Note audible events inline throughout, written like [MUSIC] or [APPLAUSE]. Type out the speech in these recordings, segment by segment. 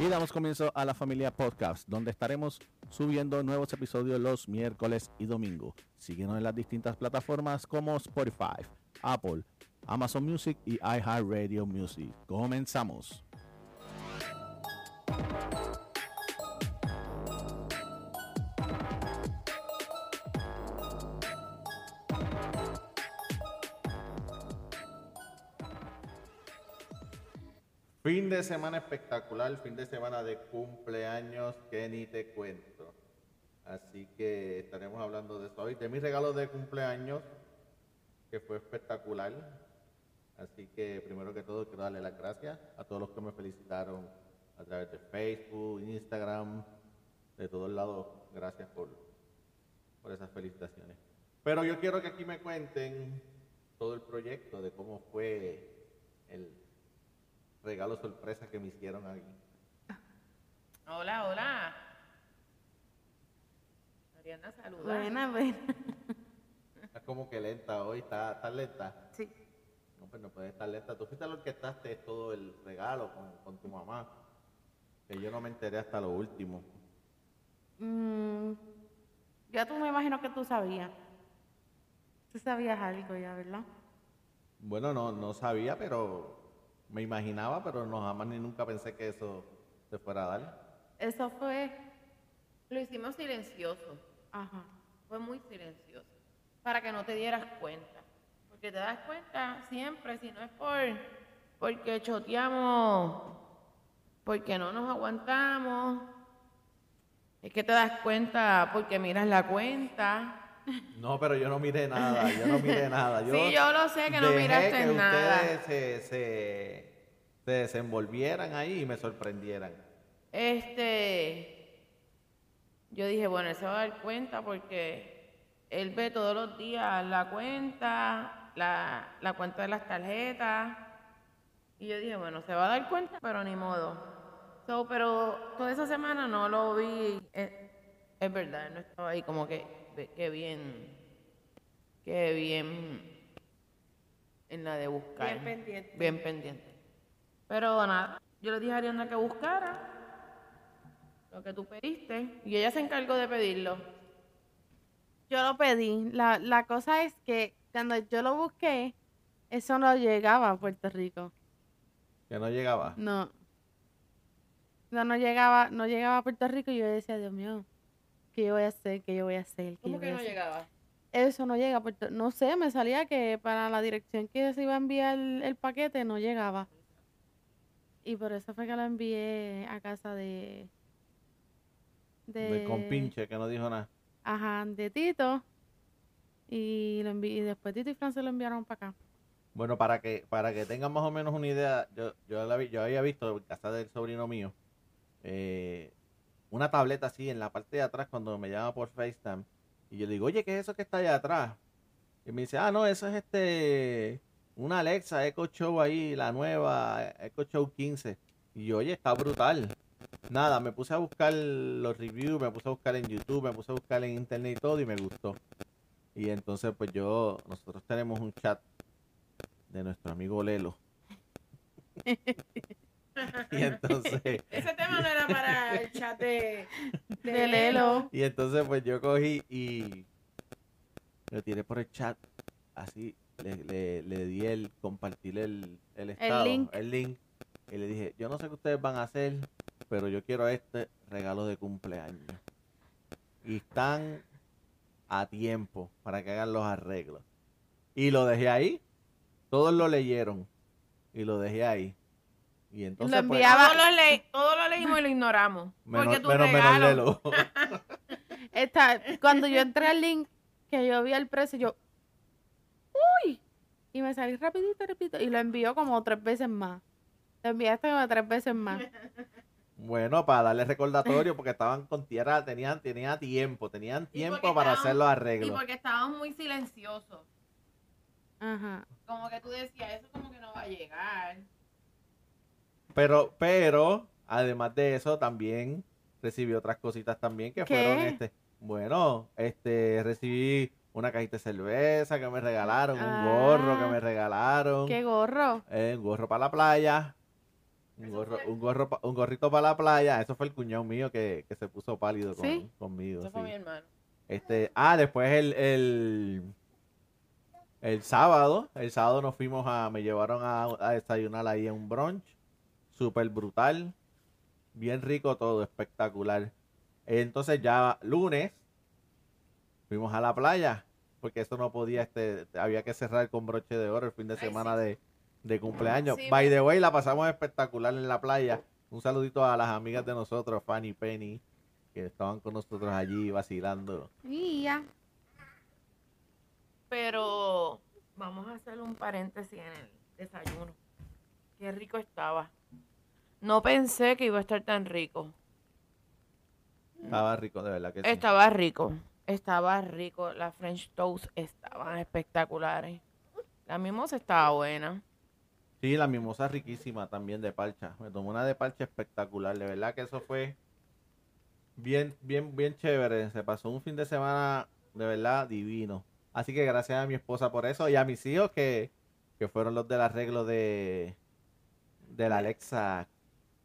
Y damos comienzo a la familia podcast, donde estaremos subiendo nuevos episodios los miércoles y domingo. Síguenos en las distintas plataformas como Spotify, Apple, Amazon Music y iHeartRadio Music. Comenzamos. De semana espectacular, fin de semana de cumpleaños que ni te cuento. Así que estaremos hablando de eso hoy, de mi regalo de cumpleaños, que fue espectacular. Así que primero que todo quiero darle las gracias a todos los que me felicitaron a través de Facebook, Instagram, de todos lados. Gracias por, por esas felicitaciones. Pero yo quiero que aquí me cuenten todo el proyecto de cómo fue el regalo sorpresa que me hicieron aquí. Hola, hola. Mariana, saluda. Buena, buena. Es como que lenta hoy, está, está lenta. Sí. No, pues no puede estar lenta. Tú fuiste lo que orquestaste todo el regalo con, con tu mamá. Que yo no me enteré hasta lo último. Mm, ya tú me imagino que tú sabías. Tú sabías algo ya, ¿verdad? Bueno, no, no sabía, pero me imaginaba, pero no jamás ni nunca pensé que eso se fuera a dar. Eso fue. Lo hicimos silencioso. Ajá. Fue muy silencioso. Para que no te dieras cuenta. Porque te das cuenta siempre, si no es por porque choteamos, porque no nos aguantamos. Es que te das cuenta porque miras la cuenta. [LAUGHS] No, pero yo no miré nada, yo no miré nada. Yo sí, yo lo sé que no miraste que nada. ustedes se, se, se desenvolvieran ahí y me sorprendieran. Este, yo dije, bueno, él se va a dar cuenta porque él ve todos los días la cuenta, la, la cuenta de las tarjetas. Y yo dije, bueno, se va a dar cuenta, pero ni modo. So, pero toda esa semana no lo vi. eh, es verdad, no estaba ahí como que, que bien, que bien en la de buscar. Bien pendiente. Bien pendiente. Pero nada, yo le dije a Ariana que buscara lo que tú pediste y ella se encargó de pedirlo. Yo lo pedí. La, la cosa es que cuando yo lo busqué, eso no llegaba a Puerto Rico. Que no llegaba. No. No, no llegaba, no llegaba a Puerto Rico y yo decía, Dios mío, ¿qué yo voy a hacer? ¿Qué yo voy a hacer? ¿Qué yo ¿Cómo que no hacer?". llegaba? Eso no llega Puerto No sé, me salía que para la dirección que se iba a enviar el, el paquete no llegaba. Y por eso fue que lo envié a casa de... De compinche, que no dijo nada. Ajá, de Tito. Y, lo envi- y después Tito y Fran se lo enviaron para acá. Bueno, para que para que tengan más o menos una idea, yo, yo, la vi- yo había visto en casa del sobrino mío eh, una tableta así en la parte de atrás cuando me llama por FaceTime. Y yo le digo, oye, ¿qué es eso que está allá atrás? Y me dice, ah, no, eso es este una Alexa Echo Show ahí, la nueva Echo Show 15. Y yo, oye, está brutal. Nada, me puse a buscar los reviews, me puse a buscar en YouTube, me puse a buscar en internet y todo y me gustó. Y entonces pues yo, nosotros tenemos un chat de nuestro amigo Lelo. [LAUGHS] [LAUGHS] y entonces, [LAUGHS] Ese tema no era para el chat de, De Lelo. y entonces pues yo cogí y lo tiré por el chat, así le, le, le di el compartir el, el estado, link. el link, y le dije, yo no sé qué ustedes van a hacer, pero yo quiero este regalo de cumpleaños. Y están a tiempo para que hagan los arreglos. Y lo dejé ahí, todos lo leyeron, y lo dejé ahí. Y entonces Lo pues, enviaba- Todo lo, le- todo lo leímos y lo ignoramos. menos, porque tu menos, menos. [LAUGHS] Esta, cuando yo entré al link, que yo vi el precio, yo, ¡uy! Y me salí rapidito, rapidito, y lo envió como tres veces más. Lo enviaste como tres veces más. Bueno, para darle recordatorio, porque estaban con tierra, tenían, tenían tiempo, tenían Y tiempo para estaban- hacer los Y arreglos. porque estábamos muy silenciosos. Ajá. Como que tú decías, eso como que no va a llegar. Pero, pero, además de eso, también recibí otras cositas también que ¿Qué? fueron este. Bueno, este, recibí una cajita de cerveza que me regalaron, un gorro que Ah. me regalaron, ¡Qué gorro! eh, un gorro para la playa, Un, gorro, un, gorro pa- un gorrito para la playa. Eso fue el cuñado mío que, que se puso pálido con- ¿Sí? conmigo. Eso fue sí. mi hermano. Este, ah, después el, el, el sábado, el sábado nos fuimos a, me llevaron a, a desayunar ahí en un brunch, súper brutal, bien rico todo, espectacular. Entonces ya lunes fuimos a la playa, porque eso no podía, este, había que cerrar con broche de oro el fin de Ay, semana sí. de, de cumpleaños. Sí, By the way, la pasamos espectacular en la playa. Un saludito a las amigas de nosotros, Fanny Penny, que estaban con nosotros allí vacilando. Y ya. Pero vamos a hacer un paréntesis en el desayuno. Qué rico estaba. No pensé que iba a estar tan rico. Estaba rico, de verdad que sí. Estaba rico. Estaba rico. Las French toast estaban espectaculares. La mimosa estaba buena. Sí, la mimosa riquísima también de parcha. Me tomé una de parcha espectacular. De verdad que eso fue bien, bien, bien chévere. Se pasó un fin de semana de verdad divino. Así que gracias a mi esposa por eso y a mis hijos que, que fueron los del arreglo de, de la Alexa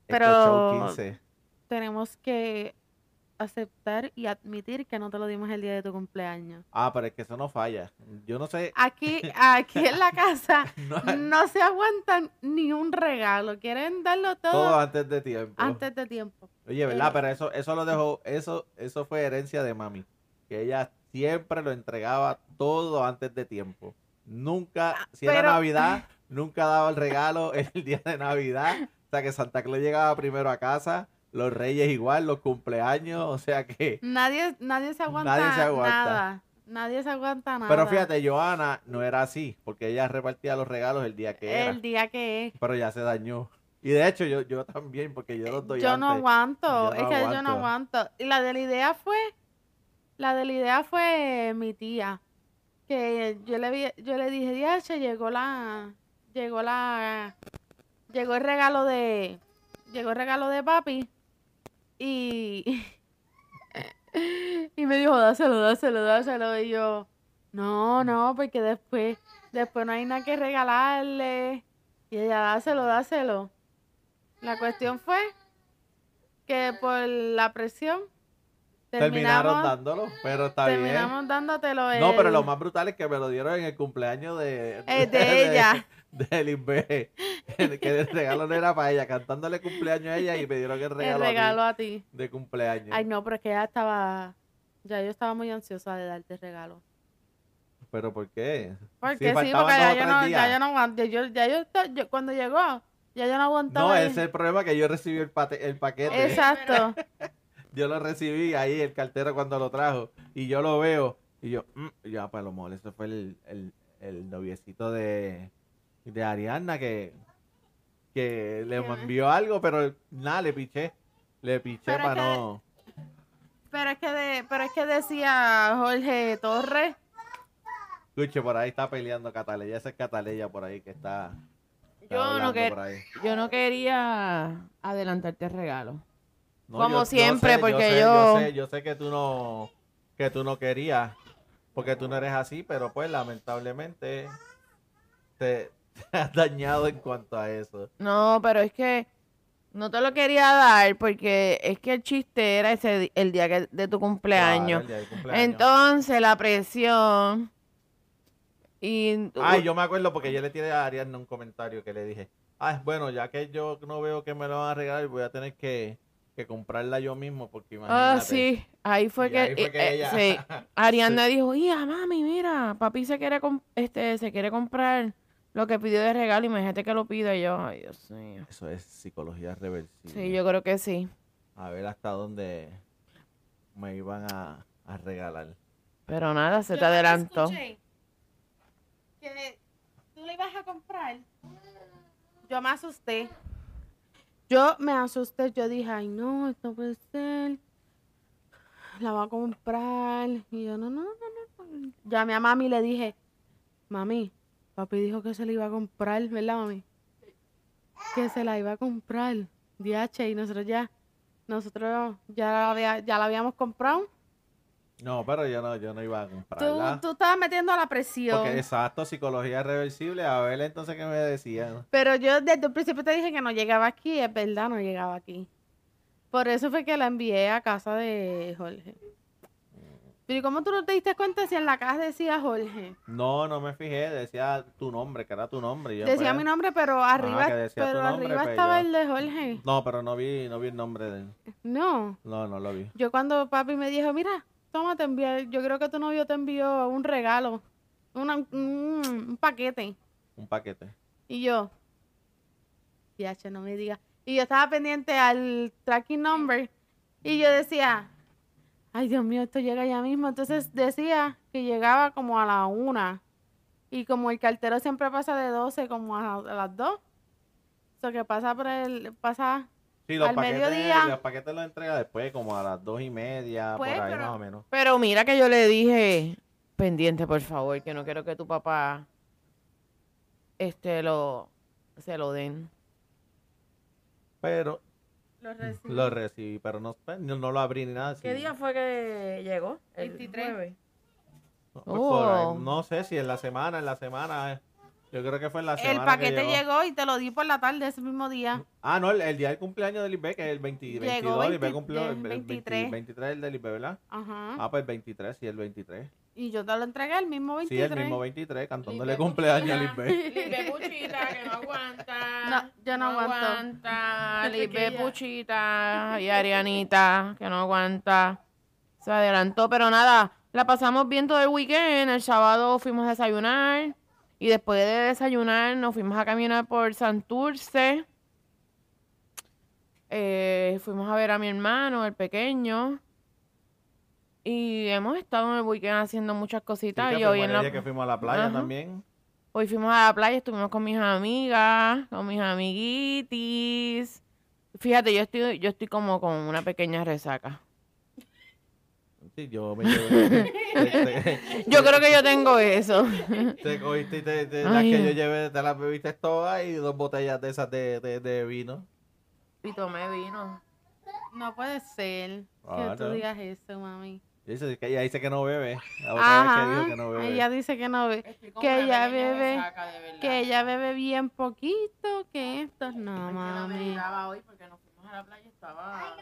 Pero- Show 15. Tenemos que aceptar y admitir que no te lo dimos el día de tu cumpleaños. Ah, pero es que eso no falla. Yo no sé. Aquí, [LAUGHS] aquí en la casa [LAUGHS] no- no se aguantan ni un regalo. Quieren darlo todo, todo antes de tiempo. antes de tiempo. Oye, ¿verdad? Eh. Pero eso, eso lo dejó, eso, eso fue herencia de mami. Que ella siempre lo entregaba todo antes de tiempo. Nunca, si era pero- Navidad, nunca daba el regalo el día de Navidad. Que Santa Claus llegaba primero a casa, los reyes igual, los cumpleaños, o sea que... Nadie, nadie se aguanta, Nadie se aguanta. nada. Nadie se aguanta nada. Pero fíjate, Joana no era así, porque ella repartía los regalos el día que era. El día que es. Pero ya se dañó. Y de hecho yo, yo también, porque yo los doy Yo no aguanto, Yo no es que yo no aguanto. Y la de la idea fue, la de la idea fue mi tía, que yo le vi, yo le dije, Diache, llegó la, llegó la, llegó el regalo de, llegó el regalo de papi y, [LAUGHS] y me dijo, dáselo, dáselo, dáselo, y yo, no, no, porque después, después no hay nada que regalarle, y ella, dáselo, dáselo. La cuestión fue que por la presión Terminaron dándolo, pero está bien. terminamos dándotelo No, pero el- lo más brutal es que me lo dieron en el cumpleaños de, Eh, de ella. [LAUGHS] [LAUGHS] De, Lisbeth. [LAUGHS] que el regalo no era para ella, cantándole cumpleaños a ella y me dieron el regalo, el a mí regalo a ti. de cumpleaños. Ay, no, pero es que ya estaba, ya yo estaba muy ansiosa de darte el regalo. ¿Pero por qué? Porque sí, porque ya yo, no, ya yo no aguanto. Yo, ya yo, cuando llegó, ya yo no aguantaba. No, ese es el problema que yo recibí el, pate- el paquete. Exacto. [LAUGHS] Yo lo recibí ahí, el cartero cuando lo trajo. Y yo lo veo. Y yo, mm, ya, pues lo mejor, ese fue el, el, el noviecito de, de Ariana que, que le envió algo, pero nada, le piché. Le piché Pero para que- no. pero es que de, pero es que decía Jorge Torres, Escuche, por ahí está peleando Cataleya. Esa es Cataleya por ahí que está. está Yo no, hablando que- por ahí. yo no quería adelantarte regalo. No, Como siempre, porque sé, yo- sé, yo sé que tú no que tú no querías, porque tú no eres así, pero pues lamentablemente te, te [LAUGHS] has dañado en cuanto a eso. No, pero es que no te lo quería dar porque es que el chiste era ese el día que- de tu cumpleaños. Claro, el día del cumpleaños. Entonces la presión y Ay, yo me acuerdo porque yo le tiré a Ariadna un comentario que le dije, ah, bueno, ya que yo no veo que me lo van a regalar, voy a tener que, que comprarla yo mismo, porque imagínate. Ah, sí, ahí fue Y que, ahí fue que eh, ella- sí. [LAUGHS] Ariana dijo, "Ya, mami, mira, papi se quiere este se quiere comprar lo que pidió de regalo, imagínate que lo pida." Y yo, "Ay, Dios mío." Eso es psicología reversible. Sí, yo creo que sí. A ver hasta dónde me iban a, a regalar. Pero nada, se Yo te adelantó. escuché Que tú le ibas a comprar. Yo me asusté. Yo me asusté. Yo dije, ay, no, esto puede ser. La va a comprar. Y yo, no, no, no, no. no. Llamé a mami y le dije, mami, papi dijo que se la iba a comprar, ¿verdad, mami? Que se la iba a comprar. DH, y nosotros ya, nosotros ya la, había- ya la habíamos comprado. No, pero yo no, yo no iba a Tú, comprarla. tú estabas metiendo a la presión. Porque exacto, psicología reversible. A ver entonces qué me decían. Pero yo desde el principio te dije que no llegaba aquí, es verdad, no llegaba aquí. Por eso fue que la envié a casa de Jorge. Pero ¿y cómo tú no te diste cuenta si en la caja decía Jorge? No, no me fijé, decía tu nombre, que era tu nombre. yo, Decía pues, mi nombre, pero arriba, pero nombre, arriba pues, estaba yo- el de Jorge. No, pero no vi, no vi el nombre de él. No. No, no lo vi. Yo cuando papi me dijo, mira, toma, te envié, yo creo que tu novio te envió un regalo, una- un, un paquete. Un paquete. Y yo, ya, no me diga. Y yo estaba pendiente al tracking number y yo decía, ay Dios mío, esto llega ya mismo. Entonces decía que llegaba como a la una. Y como el cartero siempre pasa de 12 como a, a las 2. Eso que pasa por el, pasa, Sí, los Al paquetes, mediodía. los paquetes los entrega después, como a las dos y media, Pues, por ahí pero- más o menos. Pero mira que yo le dije, pendiente por favor, que no quiero que tu papá este lo se lo den. Pero lo recibí. lo recibí, pero no, pues, no, no lo abrí ni nada. ¿Qué sí. día fue que llegó? El 23. jueves. No, pues, por Oh. no sé si en la semana, en la semana. eh. Yo creo que fue en la semana. El que paquete llegó. llegó y te lo di por la tarde ese mismo día. Ah, no, el, el día del cumpleaños del IB, que es el 20, Llegó 22. IB 20 cumplió el, el el 20 23. 23 el del IB, ¿verdad? Ajá. Ah, pues el 23, sí, el 23. Y yo te lo entregué el mismo Sí, 23. el mismo 23, cantándole Libre cumpleaños Puchita. IB. Libre Puchita, que no aguanta. No, yo no aguanto. aguanta. [LAUGHS] Pequeña. Puchita y Arianita, que no aguanta. Se adelantó, pero nada, la pasamos bien todo el weekend. El sábado fuimos a desayunar. Y después de desayunar nos fuimos a caminar por Santurce. Eh, fuimos a ver a mi hermano, el pequeño. Y hemos estado en el weekend haciendo muchas Sí, cositas. que y hoy en el la... día que fuimos a la playa Ajá. también. Hoy fuimos a la playa, estuvimos con mis amigas, con mis amiguitis. Fíjate, yo estoy, yo estoy como con una pequeña resaca. Sí, yo me llevé. te, te- Yo creo que yo tengo eso. [LAUGHS] te cogiste y te, te- las que yo llevé, te las bebiste todas y dos botellas de esas de, de, de vino. Y tomé vino. No puede ser que Ah, tú no. digas eso, mami. Y dice que ella dice que no bebe. La otra vez que Ajá. dijo que no bebe. Ella dice que no bebe. Que ella bebe. Que ella bebe bien poquito. Que esto no, mami. hoy porque nos fuimos a la playa estaba...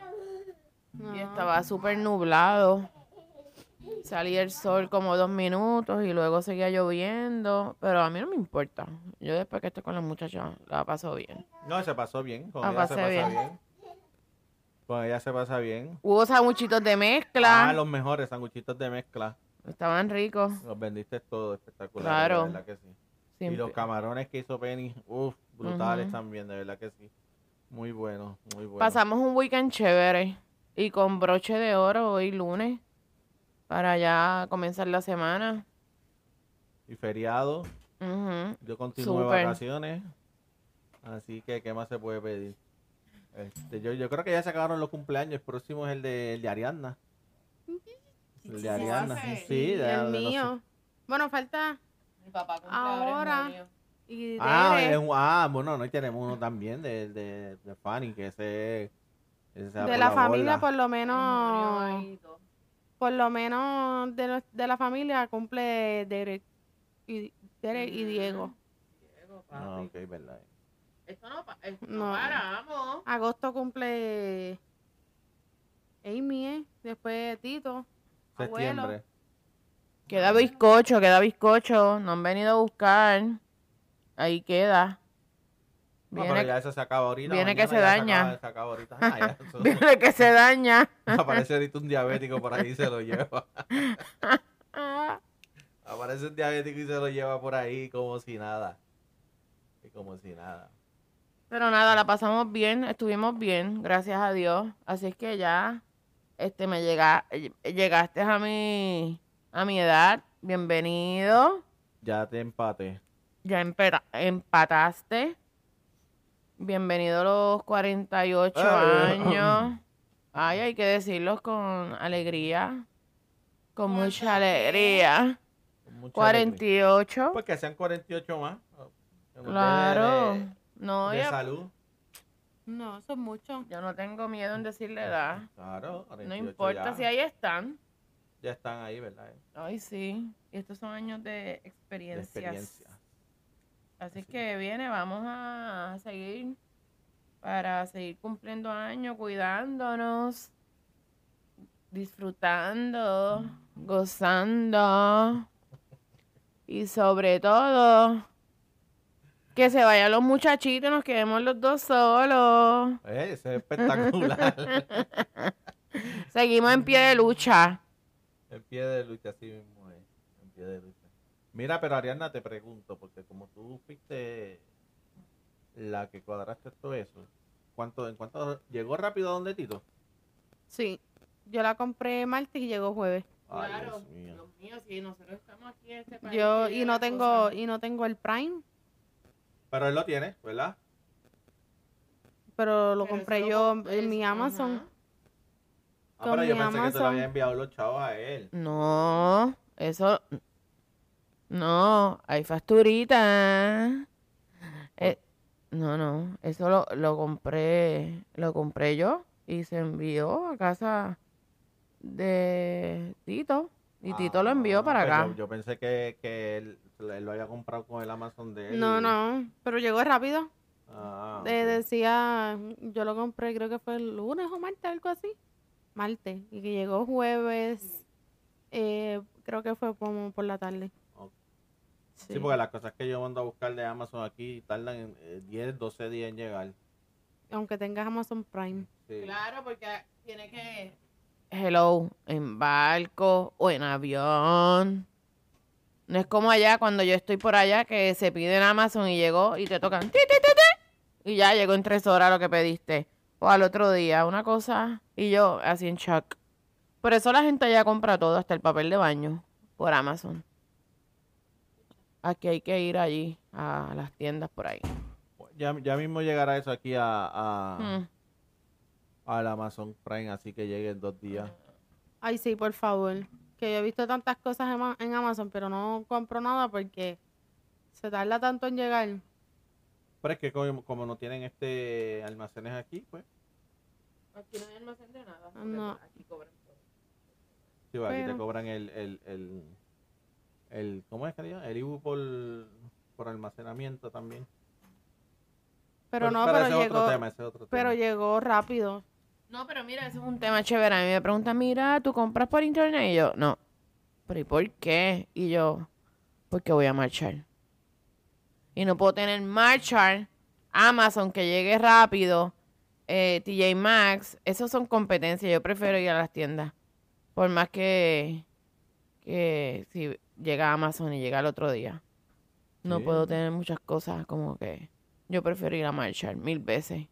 No. Y estaba súper nublado. Salía el sol como dos minutos y luego seguía lloviendo. Pero a mí no me importa. Yo después que estoy con la muchacha la paso bien. No, se pasó bien. Con ella se pasé pasa bien. bien. Con ella se pasa bien. Hubo sanguchitos de mezcla. Ah, los mejores sanguchitos de mezcla. Estaban ricos. Los vendiste todo espectacular. Claro. De verdad que sí. Y los camarones que hizo Penny, uff, brutales también, de verdad que sí. Muy bueno, muy bueno. Pasamos un weekend chévere. Y con broche de oro hoy lunes. Para ya comenzar la semana. Y feriado, Ujú. yo continúo de vacaciones. Así que, ¿qué más se puede pedir? Este, yo, yo creo que ya se acabaron los cumpleaños. El próximo es el de, el de Ariadna. El de Ariadna. Sí, de- de el mío. Bueno, falta. Mi papá cumple Ahora. Y Ah, es un- ah, bueno, no tenemos uno también de, de, de Fanny, que ese, ese sea de la familia, bola. por lo En menos. Por lo menos de, de la familia cumple Derek y, Derek y Diego. Diego, Ah, papi. ok, verdad. Esto no, pa- esto No. no paramos. Agosto cumple Amy, ¿eh? Después Tito. Abuelo. Septiembre. Queda bizcocho, queda bizcocho. No han venido a buscar. Ahí queda. No, Viene, pero ya eso se acaba ahorita. viene que se daña. acaba- se acaba ahorita. [LAUGHS] Ah, ya, eso- viene que se daña. [LAUGHS] Aparece ahorita un diabético por ahí y se lo lleva. [LAUGHS] Aparece un diabético y se lo lleva por ahí como si nada. Y como si nada. Pero nada, la pasamos bien, estuvimos bien, gracias a Dios. Así es que ya, este, me llega, llegaste a mi, a mi edad. Bienvenido. Ya te empate. Ya empera- empataste. Bienvenido a los 48 Eh. años. [LAUGHS] Ay, hay que decirlo con alegría. Con mucha alegría. Con mucha alegría. 48. Pues que sean 48 más. Claro. De, No, de ya- salud. No, eso es mucho. yo no tengo miedo en decirle edad. Claro. No 48 importa ya. si ahí están. ya están ahí, ¿verdad? Ay, sí. Y estos son años de De experiencias. experiencia. Así Así. que viene, vamos a seguir para seguir cumpliendo años, cuidándonos, disfrutando, gozando [LAUGHS] y sobre todo que se vayan los muchachitos y nos quedemos los dos solos. Eh, eso es espectacular. [LAUGHS] Seguimos en pie de lucha. en pie de lucha, así mismo es. En pie de lucha. Mira, pero Ariana, te pregunto, porque como tú fuiste la que cuadraste todo eso, ¿cuánto, ¿en cuánto llegó rápido a donde Tito? Sí. Yo la compré martes y llegó jueves. Ay, Claro, Dios mío. Dios mío, si nosotros estamos aquí en este país. Yo y no tengo y no tengo el Prime, Pero él lo tiene, ¿verdad? pero lo Pero compré eso yo lo- en mi es- Amazon. ajá. Ah, Con pero yo mi pensé que te lo Amazon. había enviado los chavos a él. No, eso. No, hay facturita. Eh, no, no, eso lo, lo compré, lo compré yo y se envió a casa de Tito. Y Tito lo envió Ah, para pues acá. Yo, yo pensé que, que él, él lo había comprado con el Amazon de él. No, no, pero llegó rápido. Ah, decía, yo lo compré creo que fue el lunes o martes, algo así. Martes. Y que llegó jueves, eh, creo que fue como por la tarde. Sí. Sí, porque las cosas que yo mando a buscar de Amazon aquí tardan eh, 10, 12 días en llegar. Aunque tengas Amazon Prime. Sí. Claro, porque tiene que. Hello, en barco o en avión. No es como allá cuando yo estoy por allá que se pide en Amazon y llegó y te tocan ti, ti, ti, ti, y ya llegó en tres horas lo que pediste. O al otro día, una cosa. Y yo así en shock. Por eso la gente allá compra todo, hasta el papel de baño, por Amazon. Aquí hay que ir allí a las tiendas por ahí. Ya, ya mismo llegará eso aquí a, a, Mm. al Amazon Prime, así que llegue en dos días. Ay, sí, por favor. Que yo he visto tantas cosas en, Ma- en Amazon, pero no compro nada porque se tarda tanto en llegar. Pero es que como, como no tienen este almacenes aquí, pues, Aquí no hay almacén de nada. No. Aquí cobran todo. sí, aquí te cobran el, el, el, el ¿cómo es que diga? El IBU por, por almacenamiento también. Pero no, pero es llegó, otro tema, ese es otro pero tema. llegó rápido. No, pero mira, eso es un tema chévere. A mí me preguntan, mira, ¿tú compras por internet? Y yo, no. ¿Pero y por qué? Y yo, porque voy a marchar. Y no puedo tener marchar, Amazon que llegue rápido, eh, TJ Maxx. Esos son competencias. Yo prefiero ir a las tiendas. Por más que, que si llega Amazon y llega el otro día. No Sí. puedo tener muchas cosas como que yo prefiero ir a marchar mil veces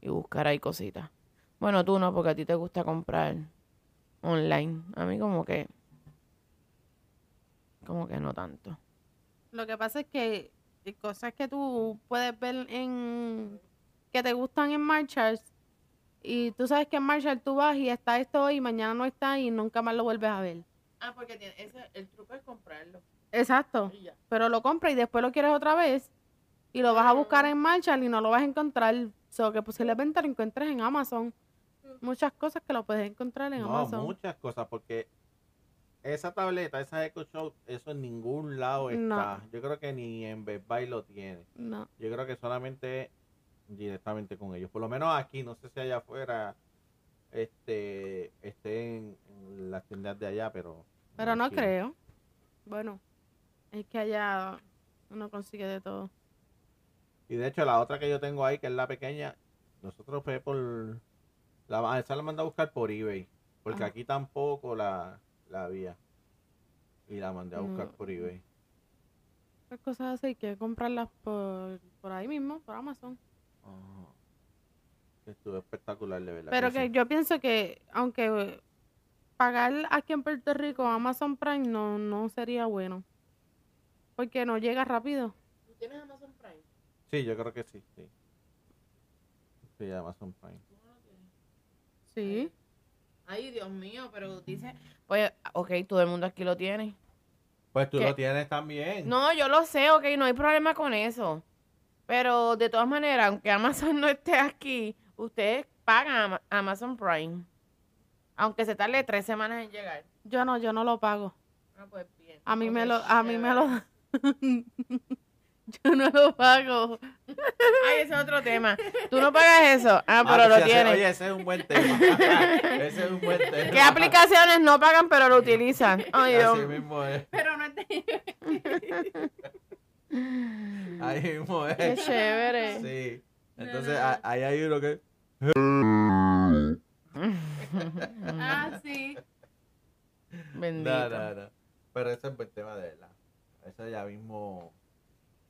y buscar ahí cositas. Bueno, tú no, porque a ti te gusta comprar online. A mí como que... Como que no tanto. Lo que pasa es que hay cosas que tú puedes ver en que te gustan en Marshall y tú sabes que en Marshall tú vas y está esto hoy y mañana no está y nunca más lo vuelves a ver. Ah, porque tiene, ese, el truco es comprarlo. Exacto. Pero lo compras y después lo quieres otra vez y lo vas a buscar en Marshall y no lo vas a encontrar. So que posiblemente lo encuentres en Amazon. Muchas cosas que lo puedes encontrar en No, Amazon. muchas cosas, porque esa tableta, esa Echo Show, eso en ningún lado está. No. Yo creo que ni en Best Buy lo tiene. No. Yo creo que solamente directamente con ellos. Por lo menos aquí, no sé si allá afuera este esté en, en las tiendas de allá, pero... Pero no aquí creo. Bueno, es que allá uno consigue de todo. Y de hecho, la otra que yo tengo ahí, que es la pequeña, nosotros fue por... La, esa la mandé a buscar por eBay, porque Ajá. aquí tampoco la, la había. Y la mandé a buscar No. por eBay. Esas cosas así hay que comprarlas por, por ahí mismo, por Amazon. Ajá. Estuvo espectacular, de verdad. Pero que que sí. yo pienso que aunque pagar aquí en Puerto Rico Amazon Prime no, no sería bueno. Porque no llega rápido. ¿Tú tienes Amazon Prime? Sí, yo creo que sí, sí. Sí, Amazon Prime. Sí. Ay, Dios mío, pero dice... Pues, ok, todo el mundo aquí lo tiene. Pues tú ¿Qué? lo tienes también. No, yo lo sé, ok, no hay problema con eso. Pero de todas maneras, aunque Amazon [LAUGHS] no esté aquí, ustedes pagan Ama- Amazon Prime. Aunque se tarde tres semanas en llegar. Yo no, yo no lo pago. Ah, pues bien. A mí me lo, a mí me lo [LAUGHS] [LAUGHS] Yo no lo pago. Ay, ese es otro tema. Tú no pagas eso. Ah, pero Ah, lo sí, ese- tienes. Oye, ese es un buen tema. [LAUGHS] ese es un buen tema. ¿Qué aplicaciones no pagan pero lo utilizan? Ay, Dios. Así mismo es. Pero no es de... [LAUGHS] Ahí mismo es. Qué chévere. Sí. Entonces, ahí hay uno que. Ah, sí. Bendito. No, no, no. Pero ese es buen tema de verdad. Eso ya mismo.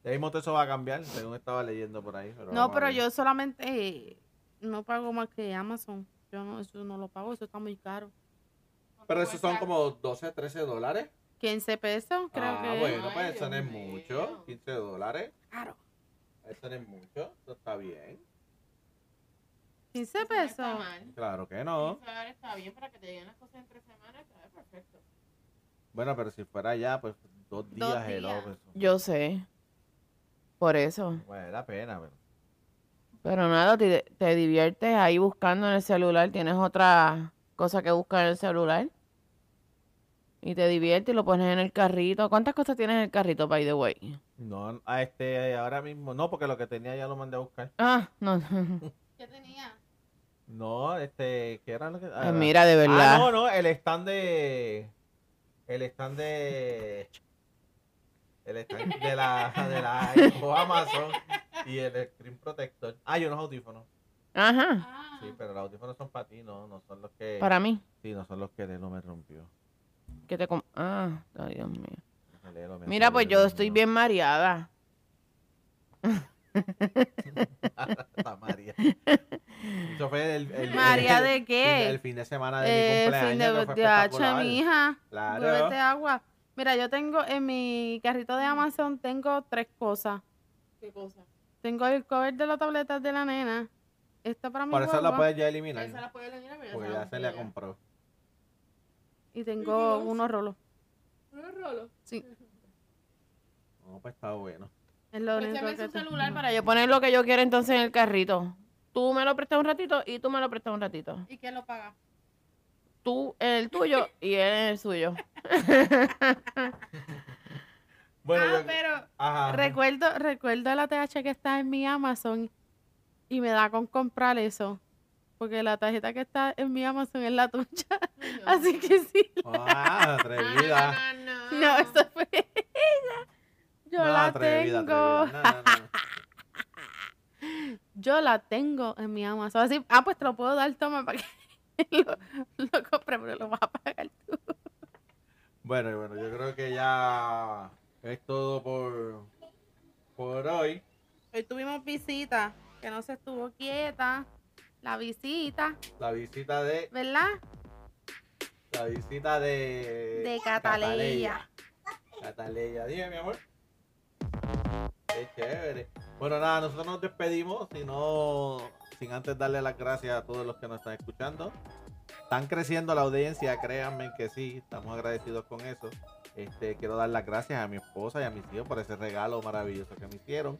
Ya mismo eso va a cambiar, según estaba leyendo por ahí. pero No, pero yo solamente eh, no pago más que Amazon. Yo no, eso no lo pago, eso está muy caro. Pero esos son como 12, 13 dólares. 15 pesos, creo ah, que. bueno, Ay, pues eso no es mío. mucho. 15 dólares. Claro. Eso no es mucho. Eso está bien. 15 pesos. Claro que no. Está bien para que te lleguen las cosas en tres semanas. Está perfecto. Bueno, pero si fuera ya, pues dos días, Dos días. pues, Yo sé. Por eso. Vale la pena, pero. Pero nada, te, te diviertes ahí buscando en el celular. Tienes otra cosa que buscar en el celular. Y te diviertes y lo pones en el carrito. ¿Cuántas cosas tienes en el carrito, by the way? No, a este, ahora mismo, no, porque lo que tenía ya lo mandé a buscar. Ah, no. [LAUGHS] ¿Qué tenía? No, este, ¿qué era lo que? Ay, mira, de verdad. Ah, no, no, el stand de. El stand de. El stand de la, de la Amazon y el Screen Protector. Ah, y unos audífonos. Ajá. Sí, pero los audífonos son para ti, no, no son los que. Para mí. Sí, no son los que Lelo me rompió. Que te com- ah, ay, Dios mío. Lelo me Mira, pues yo estoy bien mareada. [LAUGHS] Está María. Eso fue el, el- ¿María el- de [LAUGHS] el- qué? El fin de semana de mi Eh, cumpleaños. fin que de fue de mi hija. Claro. Agua. Mira, yo tengo en mi carrito de Amazon tengo tres cosas. ¿Qué cosa? Tengo el cover de la tableta de la nena. Esto para mi Por eso la puedes ya eliminar. puede eliminar, pero Porque ya se le compró. Y tengo unos rolos. Sí, [LAUGHS] No, pues está bueno. es lo único Préstame que su tengo. celular para yo poner lo que yo quiera entonces en el carrito. Tú me lo prestas un ratito y tú me lo prestas un ratito. ¿Y quién lo paga? Tú en el tuyo y él en el suyo. [LAUGHS] Bueno, ah, yo- pero Ajá. recuerdo, recuerdo la TH que está en mi Amazon y me da con comprar eso. Porque la tarjeta que está en mi Amazon es la tuya. Así que sí. Ah, atrevida. No, eso fue ella. Yo No, la atrevida, tengo. atrevida. No, no, no. [LAUGHS] Yo la tengo en mi Amazon. Así, ah, pues te lo puedo dar, toma, para que [LAUGHS] lo, lo compre, pero lo vas a pagar tú. Bueno, y bueno, yo creo que ya es todo por, por hoy. Hoy tuvimos visita, que no se estuvo quieta. La visita, La visita de. ¿verdad? La visita de. De Cataleya. Cataleya, dime, mi amor. Chévere. Bueno, nada, nosotros nos despedimos, sino sin antes darle las gracias a todos los que nos están escuchando. Están creciendo la audiencia, créanme que sí, estamos agradecidos con eso. Este, quiero dar las gracias a mi esposa y a mis hijos por ese regalo maravilloso que me hicieron.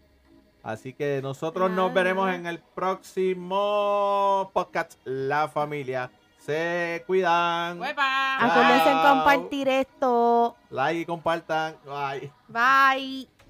Así que nosotros nos Ah. veremos en el próximo podcast La Familia. Se cuidan. Acuérdense compartir esto. Like y compartan. Bye. Bye.